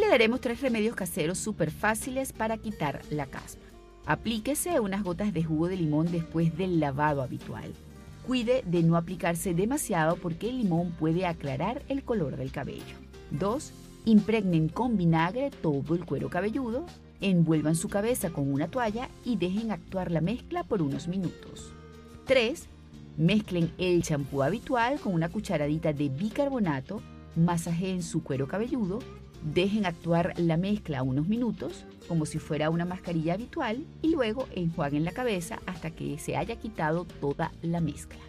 daremos tres remedios caseros súper fáciles para quitar la caspa. Aplíquese unas gotas de jugo de limón después del lavado habitual. Cuide de no aplicarse demasiado porque el limón puede aclarar el color del cabello. 2. Impregnen con vinagre todo el cuero cabelludo, envuelvan su cabeza con una toalla y dejen actuar la mezcla por unos minutos. 3. Mezclen el champú habitual con una cucharadita de bicarbonato, masajeen su cuero cabelludo, dejen actuar la mezcla unos minutos, como si fuera una mascarilla habitual, y luego enjuaguen la cabeza hasta que se haya quitado toda la mezcla.